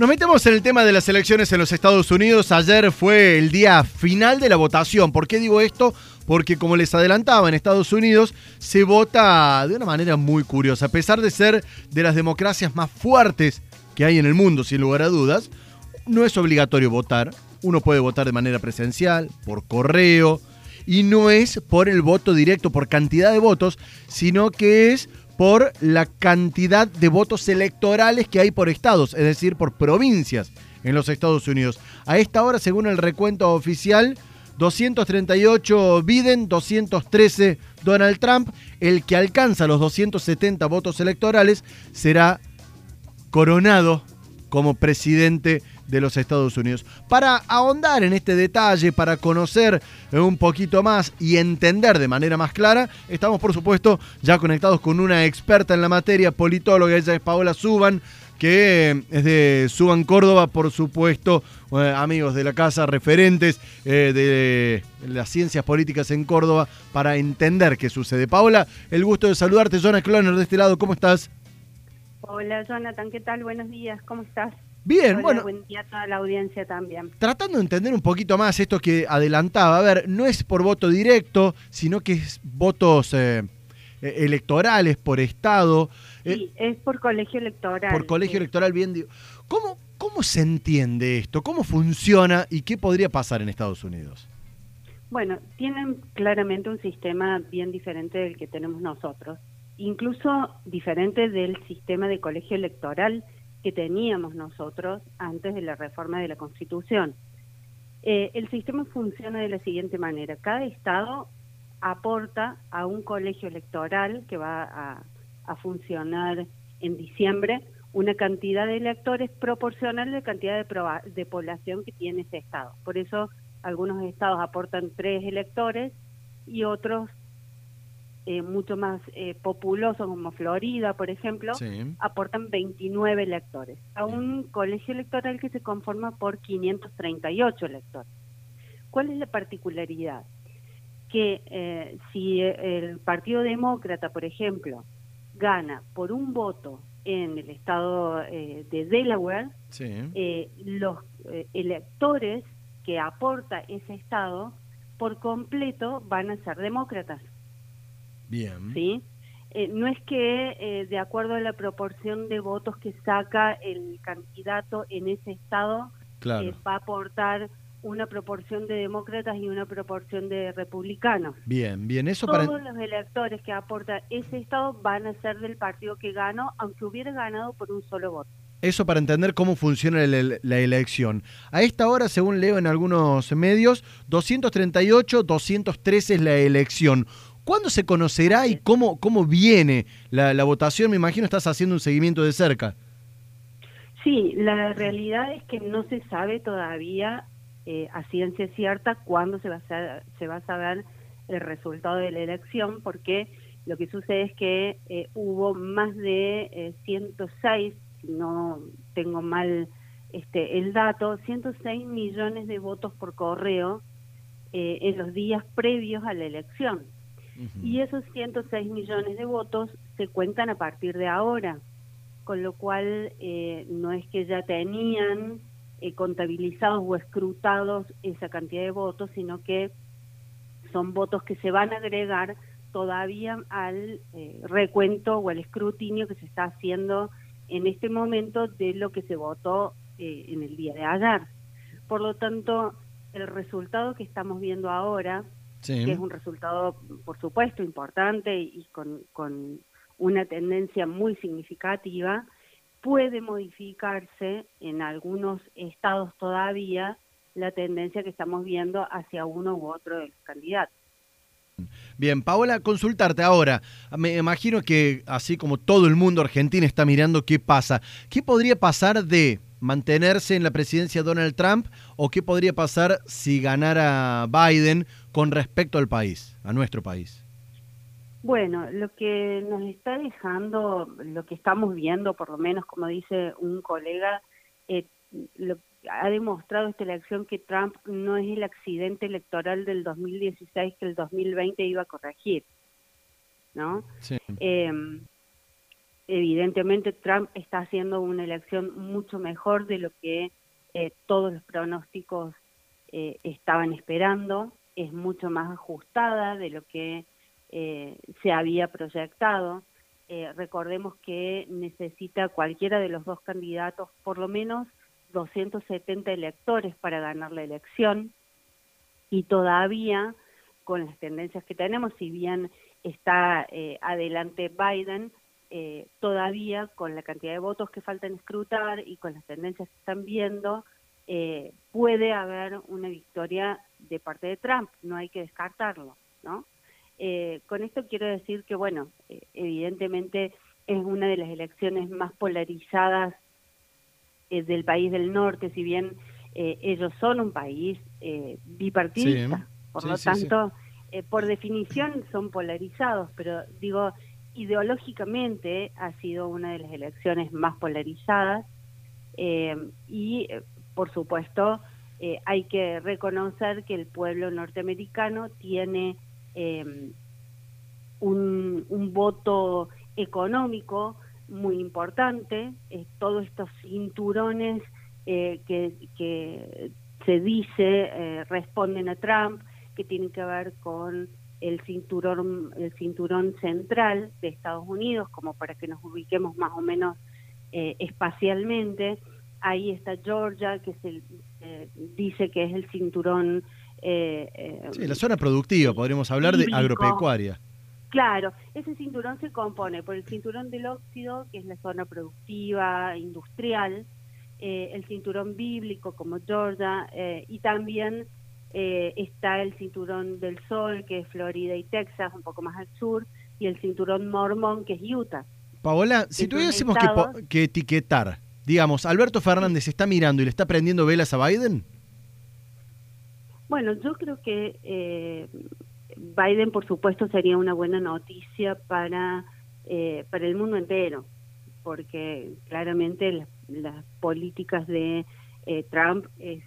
Nos metemos en el tema de las elecciones en los Estados Unidos. Ayer fue el día final de la votación. ¿Por qué digo esto? Porque como les adelantaba, en Estados Unidos se vota de una manera muy curiosa. A pesar de ser de las democracias más fuertes que hay en el mundo, sin lugar a dudas, no es obligatorio votar. Uno puede votar de manera presencial, por correo, y no es por el voto directo, por cantidad de votos, sino que es por la cantidad de votos electorales que hay por estados, es decir, por provincias en los Estados Unidos. A esta hora, según el recuento oficial, 238 Biden, 213 Donald Trump. El que alcanza los 270 votos electorales será coronado como presidente de los Estados Unidos. Para ahondar en este detalle, para conocer un poquito más y entender de manera más clara, estamos por supuesto ya conectados con una experta en la materia, politóloga, ella es Paola Suban, que es de Suban Córdoba, por supuesto, eh, amigos de la casa, referentes eh, de las ciencias políticas en Córdoba, para entender qué sucede. Paola, el gusto de saludarte, Jonathan Cloner de este lado, ¿cómo estás? Hola Jonathan, ¿qué tal? Buenos días, ¿cómo estás? Bien, bueno. Buen día a toda la audiencia también. Tratando de entender un poquito más esto que adelantaba, a ver, no es por voto directo, sino que es votos eh, eh, electorales por Estado. Eh, sí, es por colegio electoral. Por colegio electoral, bien digo. ¿Cómo, ¿Cómo se entiende esto? ¿Cómo funciona y qué podría pasar en Estados Unidos? Bueno, tienen claramente un sistema bien diferente del que tenemos nosotros, incluso diferente del sistema de colegio electoral que teníamos nosotros antes de la reforma de la Constitución. Eh, el sistema funciona de la siguiente manera. Cada estado aporta a un colegio electoral que va a, funcionar en diciembre una cantidad de electores proporcional a la cantidad de, de población que tiene ese estado. Por eso algunos estados aportan tres electores y otros eh, mucho más eh, populosos como Florida, por ejemplo, aportan 29 electores a un colegio electoral que se conforma por 538 electores. ¿Cuál es la particularidad? Que eh, si el Partido Demócrata, por ejemplo, gana por un voto en el estado de Delaware, los electores que aporta ese estado por completo van a ser demócratas. Bien. ¿Sí? Eh, no es que eh, de acuerdo a la proporción de votos que saca el candidato en ese estado eh, va a aportar una proporción de demócratas y una proporción de republicanos. Bien, bien, eso Todos los electores que aporta ese estado van a ser del partido que ganó, aunque hubiera ganado por un solo voto. Eso para entender cómo funciona la elección. A esta hora, según leo en algunos medios, 238, 213 es la elección. ¿Cuándo se conocerá y cómo, cómo viene la, votación? Me imagino estás haciendo un seguimiento de cerca. Sí, la realidad es que no se sabe todavía eh, a ciencia cierta cuándo se va, a se va a saber el resultado de la elección, porque lo que sucede es que eh, hubo más de 106, eh, si no tengo mal este, el dato, 106 millones de votos por correo en los días previos a la elección. Y esos 106 millones de votos se cuentan a partir de ahora, con lo cual eh, no es que ya tenían eh, contabilizados o escrutados esa cantidad de votos, sino que son votos que se van a agregar todavía al eh, recuento o al escrutinio que se está haciendo en este momento de lo que se votó en el día de ayer. Por lo tanto, el resultado que estamos viendo ahora que es un resultado, por supuesto, importante y con, con una tendencia muy significativa, puede modificarse en algunos estados todavía la tendencia que estamos viendo hacia uno u otro de los candidatos. Bien, Paola, consultarte ahora. Me imagino que así como todo el mundo argentino está mirando qué pasa, ¿qué podría pasar de mantenerse en la presidencia Donald Trump o qué podría pasar si ganara Biden con respecto al país, a nuestro país? Bueno, lo que nos está dejando, lo que estamos viendo, por lo menos como dice un colega, eh, lo, ha demostrado esta elección que Trump no es el accidente electoral del 2016 que el 2020 iba a corregir, ¿no? Sí. Em, evidentemente Trump está haciendo una elección mucho mejor de lo que eh, todos los pronósticos eh, estaban esperando, es mucho más ajustada de lo que eh, se había proyectado. recordemos que necesita cualquiera de los dos candidatos por lo menos 270 electores para ganar la elección y todavía con las tendencias que tenemos, si bien está adelante Biden, eh, todavía con la cantidad de votos que faltan escrutar y con las tendencias que están viendo, eh, puede haber una victoria de parte de Trump, no hay que descartarlo, ¿no? Eh, con esto quiero decir que, bueno, evidentemente es una de las elecciones más polarizadas del país del norte, si bien ellos son un país bipartidista, por lo tanto, por definición son polarizados, pero digo, ideológicamente ha sido una de las elecciones más polarizadas eh, y, eh, por supuesto, eh, hay que reconocer que el pueblo norteamericano tiene un, un, voto económico muy importante, todos estos cinturones que, que, se dice responden a Trump, que tienen que ver con el cinturón, el cinturón central de Estados Unidos, como para que nos ubiquemos más o menos eh, espacialmente. Ahí está Georgia, que se eh, dice que es el cinturón... Eh, sí, la zona productiva, podríamos hablar de agropecuaria. Claro, ese cinturón se compone por el cinturón del óxido, que es la zona productiva, industrial, el cinturón bíblico como Georgia, y también eh, está el cinturón del sol, que es Florida y Texas, un poco más al sur, y el cinturón mormón, que es Utah. Paola, si tuviésemos que, etiquetar, digamos, Alberto Fernández está mirando y le está prendiendo velas a Biden. Bueno, yo creo que eh, Biden, por supuesto, sería una buena noticia para, eh, para el mundo entero, porque claramente las, políticas de Trump es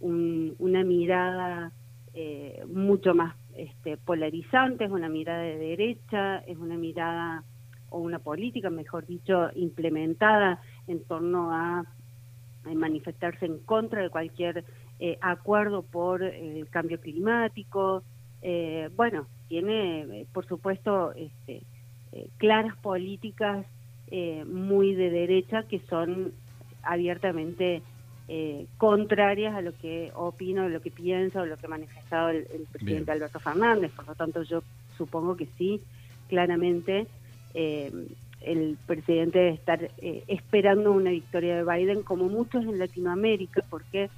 una mirada eh, mucho más este, polarizante, es una mirada de derecha, es una mirada o una política, mejor dicho, implementada en torno a, manifestarse en contra de cualquier eh, acuerdo por el cambio climático. Eh, bueno, tiene, por supuesto, este, claras políticas muy de derecha que son abiertamente eh, contrarias a lo que opino, lo que pienso, lo que ha manifestado el, presidente Alberto Fernández. Por lo tanto, yo supongo que sí, claramente eh, el presidente debe estar eh, esperando una victoria de Biden, como muchos en Latinoamérica, porque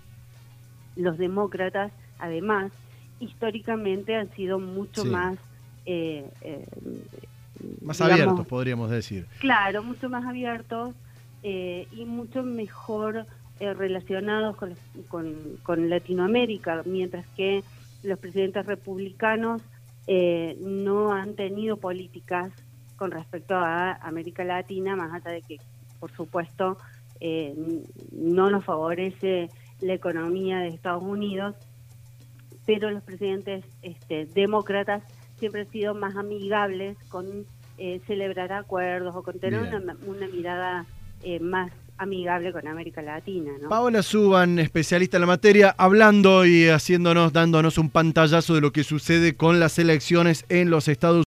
los demócratas, además, históricamente han sido mucho más... más abiertos, podríamos decir. Claro, mucho más abiertos y mucho mejor eh, relacionados con, con, Latinoamérica, mientras que los presidentes republicanos eh, no han tenido políticas con respecto a América Latina, más allá de que, por supuesto, eh, no nos favorece la economía de Estados Unidos, pero los presidentes este, demócratas siempre han sido más amigables con celebrar acuerdos o con tener una, una, mirada más amigable con América Latina. ¿no? Paola Suban, especialista en la materia, hablando y haciéndonos, dándonos un pantallazo de lo que sucede con las elecciones en los Estados Unidos.